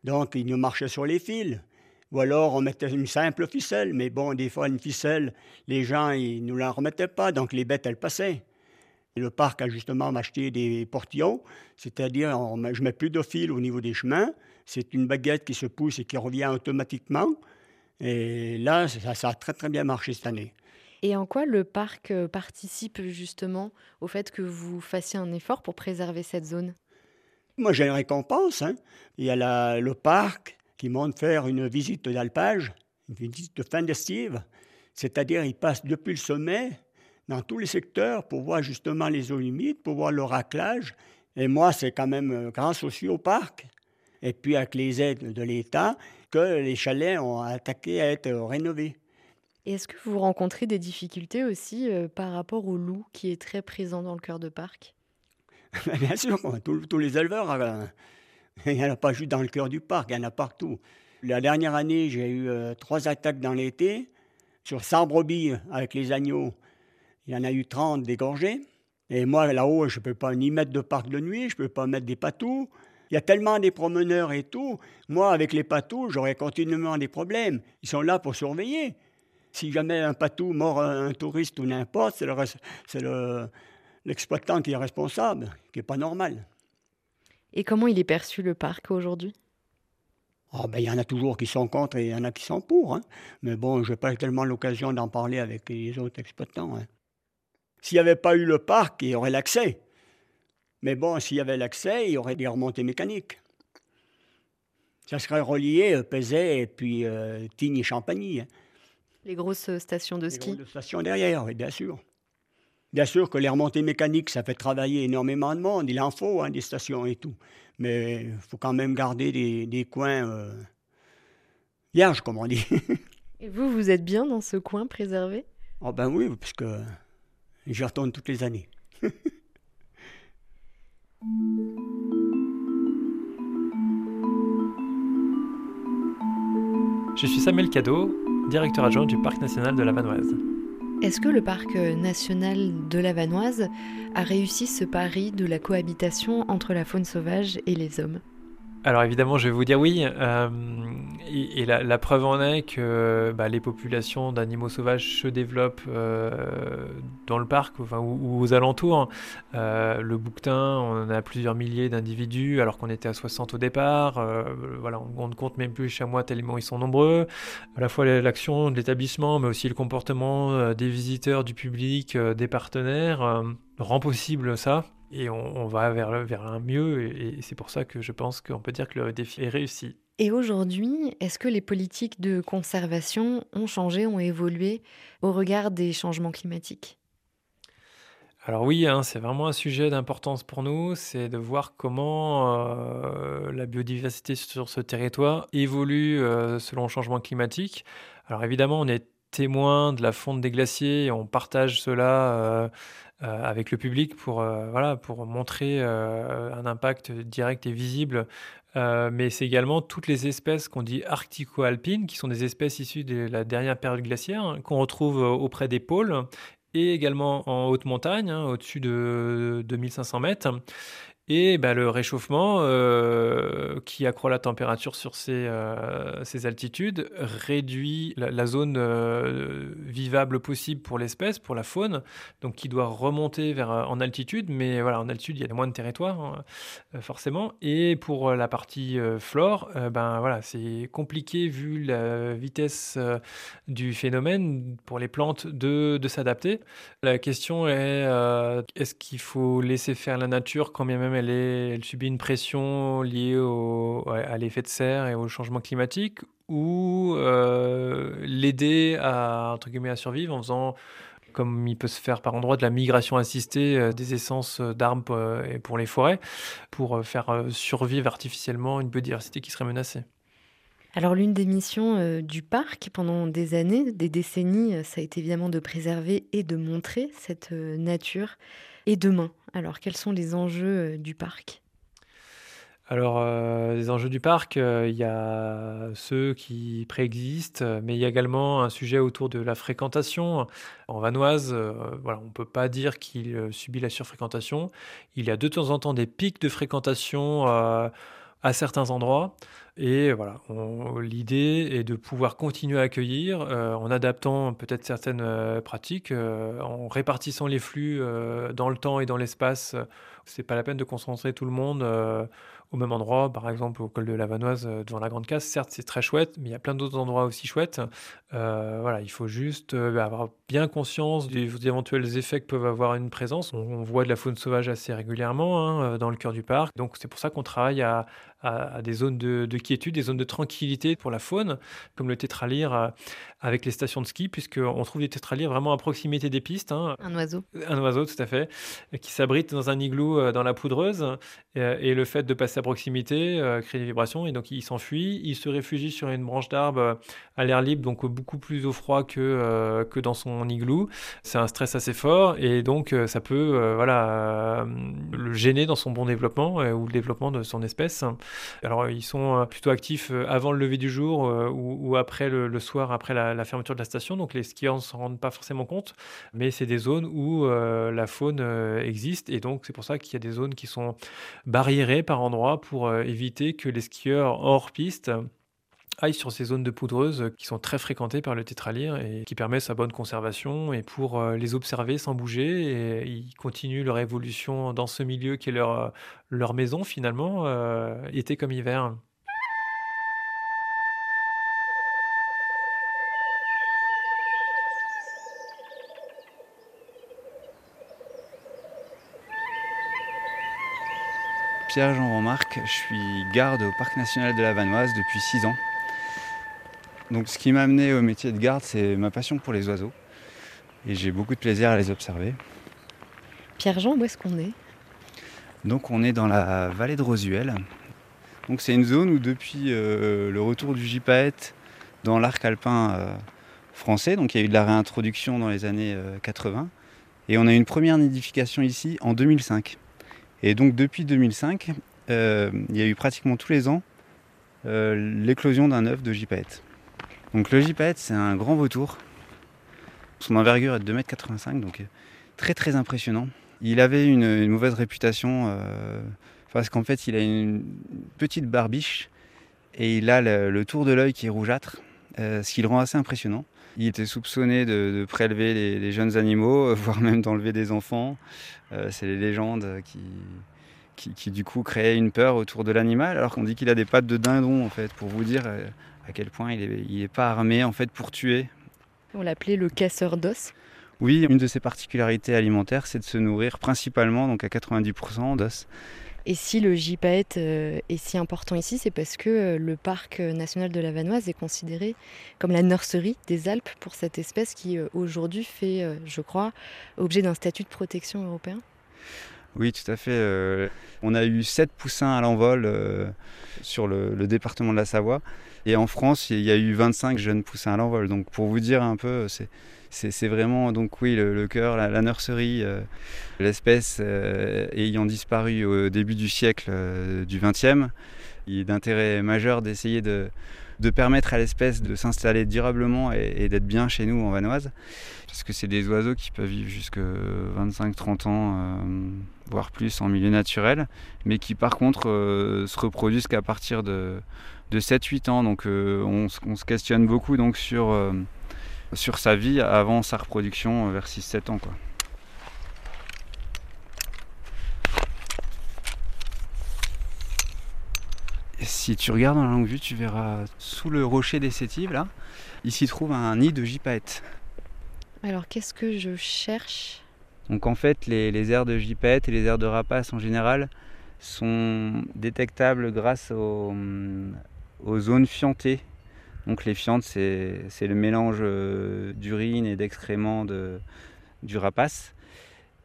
Donc, ils nous marchaient sur les fils. Ou alors, on mettait une simple ficelle. Mais bon, des fois, une ficelle, les gens, ils ne nous la remettaient pas. Donc, les bêtes, elles passaient. Et le parc a justement acheté des portillons. C'est-à-dire, je mets plus de fil au niveau des chemins. C'est une baguette qui se pousse et qui revient automatiquement. Et là, ça, ça a très, très bien marché cette année. Et en quoi le parc euh, participe justement au fait que vous fassiez un effort pour préserver cette zone? Moi, j'ai une récompense. hein. Il y a le parc qui monte faire une visite d'alpage, une visite de fin d'estive. C'est-à-dire, il passe depuis le sommet dans tous les secteurs pour voir justement les eaux humides, pour voir le raclage. Et moi, c'est quand même euh, grâce aussi au parc, et puis avec les aides de l'État, que les chalets ont attaqué à être rénovés. Est-ce que vous rencontrez des difficultés aussi euh, par rapport au loup qui est très présent dans le cœur de parc? Bien sûr, tous, les éleveurs, euh, il n'y en a pas juste dans le cœur du parc, il y en a partout. La dernière année, j'ai eu euh, trois attaques dans l'été. Sur 100 brebis avec les agneaux, il y en a eu 30 dégorgés. Et moi, là-haut, je ne peux pas ni mettre de parc de nuit, je ne peux pas mettre des patous. Il y a tellement des promeneurs et tout. Moi, avec les patous, j'aurais continuellement des problèmes. Ils sont là pour surveiller. Si jamais un patou mord un touriste ou n'importe, c'est l'exploitant qui est responsable, qui n'est pas normal. Et comment il est perçu le parc aujourd'hui? Oh ben, Il y en a toujours qui sont contre et il y en a qui sont pour. Hein. Mais bon, je n'ai pas tellement l'occasion d'en parler avec les autres exploitants. Hein. S'il n'y avait pas eu le parc, il y aurait l'accès. Mais bon, s'il y avait l'accès, il y aurait des remontées mécaniques. Ça serait relié euh, Pézet et puis euh, Tignes et Champagny. Hein. Les grosses stations de ski Les grosses stations derrière, oui, bien sûr. Bien sûr que les remontées mécaniques, ça fait travailler énormément de monde. Il en faut, hein, des stations et tout. Mais il faut quand même garder des, coins euh, vierges, comme on dit. et vous, vous êtes bien dans ce coin préservé? Oh ben oui, parce que j'y retourne toutes les années. Je suis Samuel Cadeau, directeur adjoint du Parc national de la Vanoise. Est-ce que le Parc national de la Vanoise a réussi ce pari de la cohabitation entre la faune sauvage et les hommes? Alors évidemment, je vais vous dire oui. Euh, et, la, preuve en est que bah, les populations d'animaux sauvages se développent euh, dans le parc enfin, ou, aux alentours. Euh, le bouquetin, on a plusieurs milliers d'individus alors qu'on était à 60 au départ. voilà, on ne compte même plus les chamois tellement ils sont nombreux. À la fois l'action de l'établissement, mais aussi le comportement des visiteurs, du public, des partenaires rend possible ça et on, va vers, vers un mieux, et, c'est pour ça que je pense qu'on peut dire que le défi est réussi. Et aujourd'hui, est-ce que les politiques de conservation ont changé, ont évolué au regard des changements climatiques? Alors oui, hein, c'est vraiment un sujet d'importance pour nous, c'est de voir comment euh, la biodiversité sur ce territoire évolue euh, selon le changement climatique. Alors évidemment, on est témoin de la fonte des glaciers et on partage cela euh, euh, avec le public pour, euh, voilà, pour montrer euh, un impact direct et visible. mais c'est également toutes les espèces qu'on dit arctico-alpines, qui sont des espèces issues de la dernière période glaciaire, hein, qu'on retrouve auprès des pôles et également en haute montagne, hein, au-dessus de 2500 mètres. Et bah, le réchauffement euh, qui accroît la température sur ces, euh, ces altitudes réduit la, zone euh, vivable possible pour l'espèce, pour la faune, donc qui doit remonter vers, en altitude. Mais voilà, en altitude, il y a moins de territoire, hein, forcément. Et pour la partie flore, ben, voilà, c'est compliqué vu la vitesse du phénomène pour les plantes de, de s'adapter. La question est, est-ce qu'il faut laisser faire la nature quand bien même elle, subit une pression liée à l'effet de serre et au changement climatique ou euh, l'aider à, à survivre en faisant comme il peut se faire par endroits de la migration assistée euh, des essences d'arbres euh, pour les forêts, pour faire survivre artificiellement une biodiversité qui serait menacée. Alors l'une des missions du parc pendant des années, des décennies, ça a été évidemment de préserver et de montrer cette nature. Et demain, alors quels sont les enjeux euh, du parc? Alors, euh, les enjeux du parc, euh, il y a ceux qui préexistent, mais il y a également un sujet autour de la fréquentation. En Vanoise, voilà, on ne peut pas dire qu'il subit la surfréquentation. Il y a de temps en temps des pics de fréquentation à certains endroits. Et voilà, l'idée est de pouvoir continuer à accueillir euh, en adaptant peut-être certaines euh, pratiques, euh, en répartissant les flux dans le temps et dans l'espace. C'est pas la peine de concentrer tout le monde au même endroit, par exemple au col de la Vanoise devant la Grande Casse. Certes, c'est très chouette, mais il y a plein d'autres endroits aussi chouettes. voilà, il faut juste avoir bien conscience des, éventuels effets que peuvent avoir une présence. On, voit de la faune sauvage assez régulièrement hein, dans le cœur du parc, donc c'est pour ça qu'on travaille à, à, des zones de, de, quiétude, des zones de tranquillité pour la faune, comme le tétralyre euh, avec les stations de ski, puisqu'on trouve des tétralyres vraiment à proximité des pistes. Hein. Un oiseau. Un oiseau, tout à fait, qui s'abrite dans un igloo euh, dans la poudreuse. Et, le fait de passer à proximité euh, crée des vibrations, et donc il s'enfuit. Il se réfugie sur une branche d'arbre à l'air libre, donc beaucoup plus au froid que, que dans son igloo. C'est un stress assez fort, et donc ça peut voilà, le gêner dans son bon développement ou le développement de son espèce. Alors ils sont plutôt actifs avant le lever du jour ou, après le, soir, après la, fermeture de la station. Donc les skieurs ne s'en rendent pas forcément compte, mais c'est des zones où la faune existe et donc c'est pour ça qu'il y a des zones qui sont barriérées par endroits pour éviter que les skieurs hors piste aillent sur ces zones de poudreuse qui sont très fréquentées par le tétralyre et qui permettent sa bonne conservation et pour euh, les observer sans bouger et ils continuent leur évolution dans ce milieu qui est leur, euh, leur maison finalement, euh, été comme hiver. Pierre-Jean Remarque, je suis garde au Parc national de la Vanoise depuis 6 ans. Donc ce qui m'a amené au métier de garde, c'est ma passion pour les oiseaux. Et j'ai beaucoup de plaisir à les observer. Pierre-Jean, où est-ce qu'on est? Donc on est dans la vallée de Rosuel. Donc c'est une zone où depuis euh, le retour du gypaète dans l'arc alpin euh, français, donc il y a eu de la réintroduction dans les années 80, euh, et on a eu une première nidification ici en 2005. Et donc depuis 2005, il y a eu pratiquement tous les ans l'éclosion d'un œuf de gypaète. Donc le gypaète, c'est un grand vautour. Son envergure est de 2,85 m, donc très très impressionnant. Il avait une, mauvaise réputation euh, parce qu'en fait, il a une petite barbiche et il a le, tour de l'œil qui est rougeâtre, euh, ce qui le rend assez impressionnant. Il était soupçonné de, prélever les, jeunes animaux, voire même d'enlever des enfants. Euh, c'est les légendes qui, qui, du coup créaient une peur autour de l'animal, alors qu'on dit qu'il a des pattes de dindon en fait, pour vous dire à quel point il n'est pas armé en fait pour tuer. On l'appelait le casseur d'os. Oui, une de ses particularités alimentaires, c'est de se nourrir principalement, donc à 90% d'os. Et si le gypaète euh, est si important ici, c'est parce que euh, le parc national de la Vanoise est considéré comme la nurserie des Alpes pour cette espèce qui euh, aujourd'hui fait, je crois, objet d'un statut de protection européen. Oui, tout à fait. on a eu sept poussins à l'envol sur le, département de la Savoie. Et en France, il y a eu 25 jeunes poussins à l'envol. Donc pour vous dire un peu, c'est vraiment donc oui le, cœur, la, nurserie, euh, l'espèce euh, ayant disparu au début du siècle euh, du XXe. Il est d'intérêt majeur d'essayer de, permettre à l'espèce de s'installer durablement et, d'être bien chez nous en Vanoise. Parce que c'est des oiseaux qui peuvent vivre jusque 25-30 ans, voire plus en milieu naturel, mais qui par contre se reproduisent qu'à partir de de 7-8 ans. Donc euh, on, se questionne beaucoup donc, sur, euh, sur sa vie avant sa reproduction euh, vers 6-7 ans. Quoi. Si tu regardes dans la longue vue, tu verras sous le rocher des Sétives, là, il s'y trouve un nid de gypaète. Alors qu'est-ce que je cherche? Donc en fait, les, les aires de gypaète et les aires de rapace en général sont détectables grâce au, aux zones fiantées. Donc les fientes, c'est le mélange euh, d'urine et d'excréments du rapace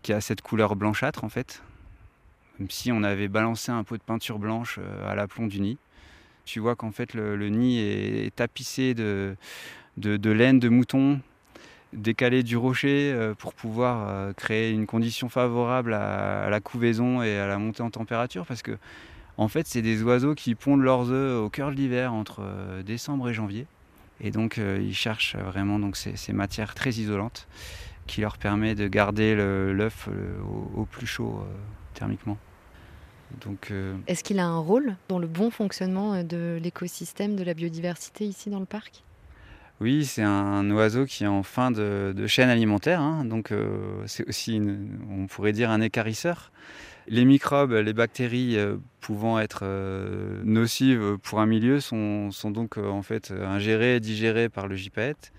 qui a cette couleur blanchâtre en fait. Comme si on avait balancé un pot de peinture blanche euh, à l'aplomb du nid. Tu vois qu'en fait le, nid est, tapissé de, laine de mouton décalé du rocher euh, pour pouvoir créer une condition favorable à, la couvaison et à la montée en température parce que en fait, c'est des oiseaux qui pondent leurs œufs au cœur de l'hiver entre euh, décembre et janvier. Et donc, euh, ils cherchent vraiment donc, ces, matières très isolantes qui leur permettent de garder l'œuf euh, au, plus chaud thermiquement. Donc, Est-ce qu'il a un rôle dans le bon fonctionnement de l'écosystème, de la biodiversité ici dans le parc? Oui, c'est un oiseau qui est en fin de, chaîne alimentaire, hein. donc c'est aussi, on pourrait dire, un écarisseur. Les microbes, les bactéries euh, pouvant être euh, nocives pour un milieu sont, donc euh, en fait ingérées et digérées par le gypaète.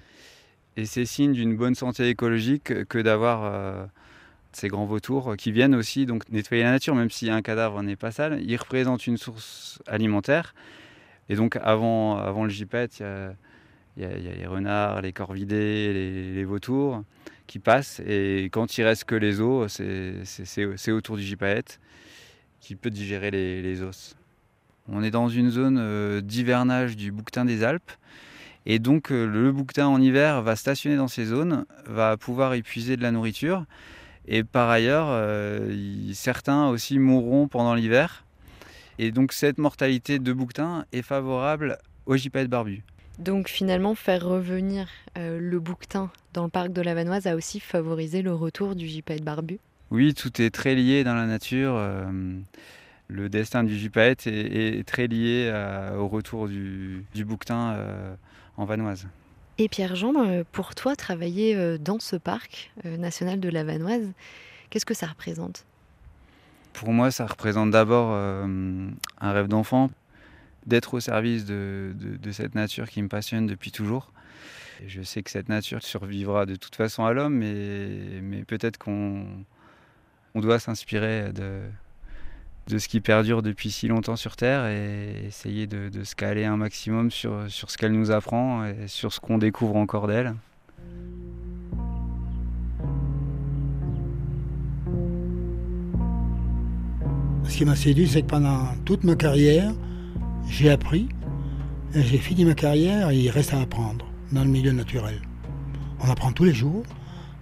Et c'est signe d'une bonne santé écologique que d'avoir ces grands vautours qui viennent aussi donc nettoyer la nature, même si un cadavre n'est pas sale. Ils représentent une source alimentaire. Et donc avant, avant le gypaète, il y, a, les renards, les corvidés, les vautours qui passe. Et quand il reste que les os, c'est autour du gypaète qui peut digérer les, os. On est dans une zone euh, d'hivernage du bouquetin des Alpes. Et donc euh, le bouquetin en hiver va stationner dans ces zones, va pouvoir épuiser de la nourriture. Et par ailleurs, euh, certains aussi mourront pendant l'hiver. Et donc cette mortalité de bouquetin est favorable au gypaète barbu. Donc finalement, faire revenir euh, le bouquetin dans le parc de la Vanoise a aussi favorisé le retour du gypaète barbu Oui, tout est très lié dans la nature. Euh, le destin du gypaète est, très lié au retour du, bouquetin en Vanoise. Et Pierre-Jean, pour toi, travailler dans ce parc national de la Vanoise, qu'est-ce que ça représente? Pour moi, ça représente d'abord euh, un rêve d'enfant, d'être au service de, cette nature qui me passionne depuis toujours. je sais que cette nature survivra de toute façon à l'homme, mais, peut-être qu'on doit s'inspirer de, ce qui perdure depuis si longtemps sur Terre et essayer de, se caler un maximum sur ce qu'elle nous apprend et sur ce qu'on découvre encore d'elle. Ce qui m'a séduit, c'est que pendant toute ma carrière, j'ai appris. J'ai fini ma carrière et il reste à apprendre dans le milieu naturel. On apprend tous les jours,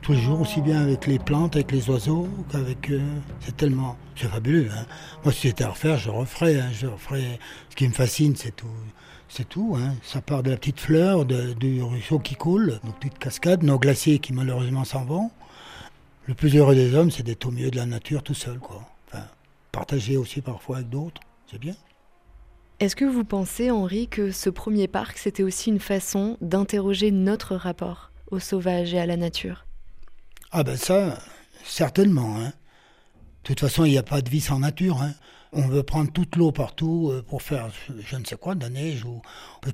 tous les jours, aussi bien avec les plantes, avec les oiseaux, qu'avec. c'est tellement. C'est fabuleux. Hein. Moi, si c'était à refaire, je referais. Hein. je referais. Ce qui me fascine, c'est tout. C'est tout. Hein. Ça part de la petite fleur, du ruisseau qui coule, nos petites cascades, nos glaciers qui malheureusement s'en vont. Le plus heureux des hommes, c'est d'être au milieu de la nature tout seul, quoi partager aussi parfois avec d'autres, c'est bien. Est-ce que vous pensez, Henri, que ce premier parc, c'était aussi une façon d'interroger notre rapport au sauvage et à la nature? Ah ben ça, certainement. Hein. De toute façon, il n'y a pas de vie sans nature. Hein. On veut prendre toute l'eau partout euh, pour faire je ne sais quoi, de la neige.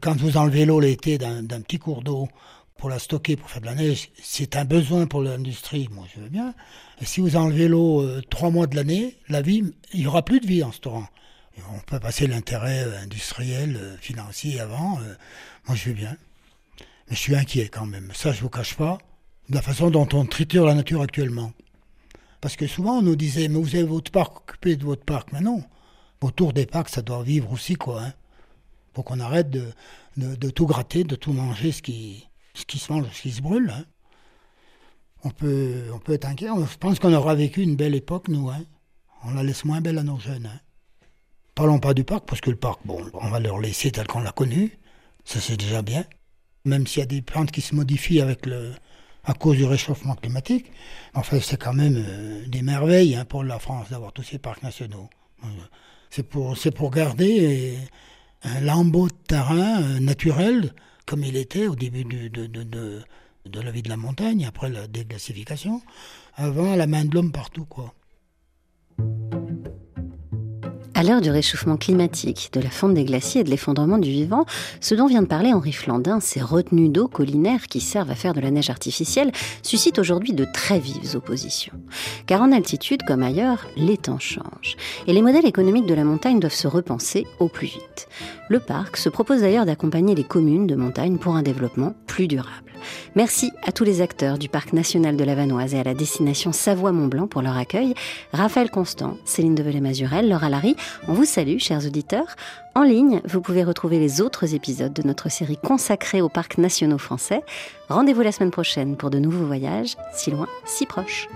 Quand vous enlevez l'eau l'été d'un petit cours d'eau pour la stocker, pour faire de la neige, c'est un besoin pour l'industrie, moi je veux bien. Et si vous enlevez l'eau euh, trois mois de l'année, la vie, il n'y aura plus de vie en ce torrent. On peut passer l'intérêt euh, industriel, financier avant, moi je veux bien. Mais je suis inquiet quand même, ça je ne vous cache pas, de la façon dont on triture la nature actuellement. Parce que souvent on nous disait, mais vous avez votre parc, occupé de votre parc. Mais non, autour des parcs ça doit vivre aussi quoi. Hein. Faut qu'on arrête de, tout gratter, de tout manger ce qui, se mange, ce qui se brûle. Hein. On, peut, on être inquiet. Je pense qu'on aura vécu une belle époque, nous. Hein. On la laisse moins belle à nos jeunes. Hein. Parlons pas du parc, parce que le parc, bon, on va leur laisser tel qu'on l'a connu. Ça, c'est déjà bien. Même s'il y a des plantes qui se modifient avec le, à cause du réchauffement climatique. Enfin, c'est quand même euh, des merveilles hein, pour la France d'avoir tous ces parcs nationaux. C'est pour, pour garder euh, un lambeau de terrain euh, naturel comme il était au début de, de, la vie de la montagne, après la déglacification, avant la main de l'homme partout, quoi. À l'heure du réchauffement climatique, de la fonte des glaciers et de l'effondrement du vivant, ce dont vient de parler Henri Flandin, ces retenues d'eau collinaires qui servent à faire de la neige artificielle, suscitent aujourd'hui de très vives oppositions. Car en altitude, comme ailleurs, les temps changent. Et les modèles économiques de la montagne doivent se repenser au plus vite. Le parc se propose d'ailleurs d'accompagner les communes de montagne pour un développement plus durable. Merci à tous les acteurs du Parc national de la Vanoise et à la destination Savoie-Mont-Blanc pour leur accueil. Raphaël Constant, Céline Develay-Mazurel, Laura Larry, on vous salue, chers auditeurs. En ligne, vous pouvez retrouver les autres épisodes de notre série consacrée aux parcs nationaux français. Rendez-vous la semaine prochaine pour de nouveaux voyages, si loin, si proches.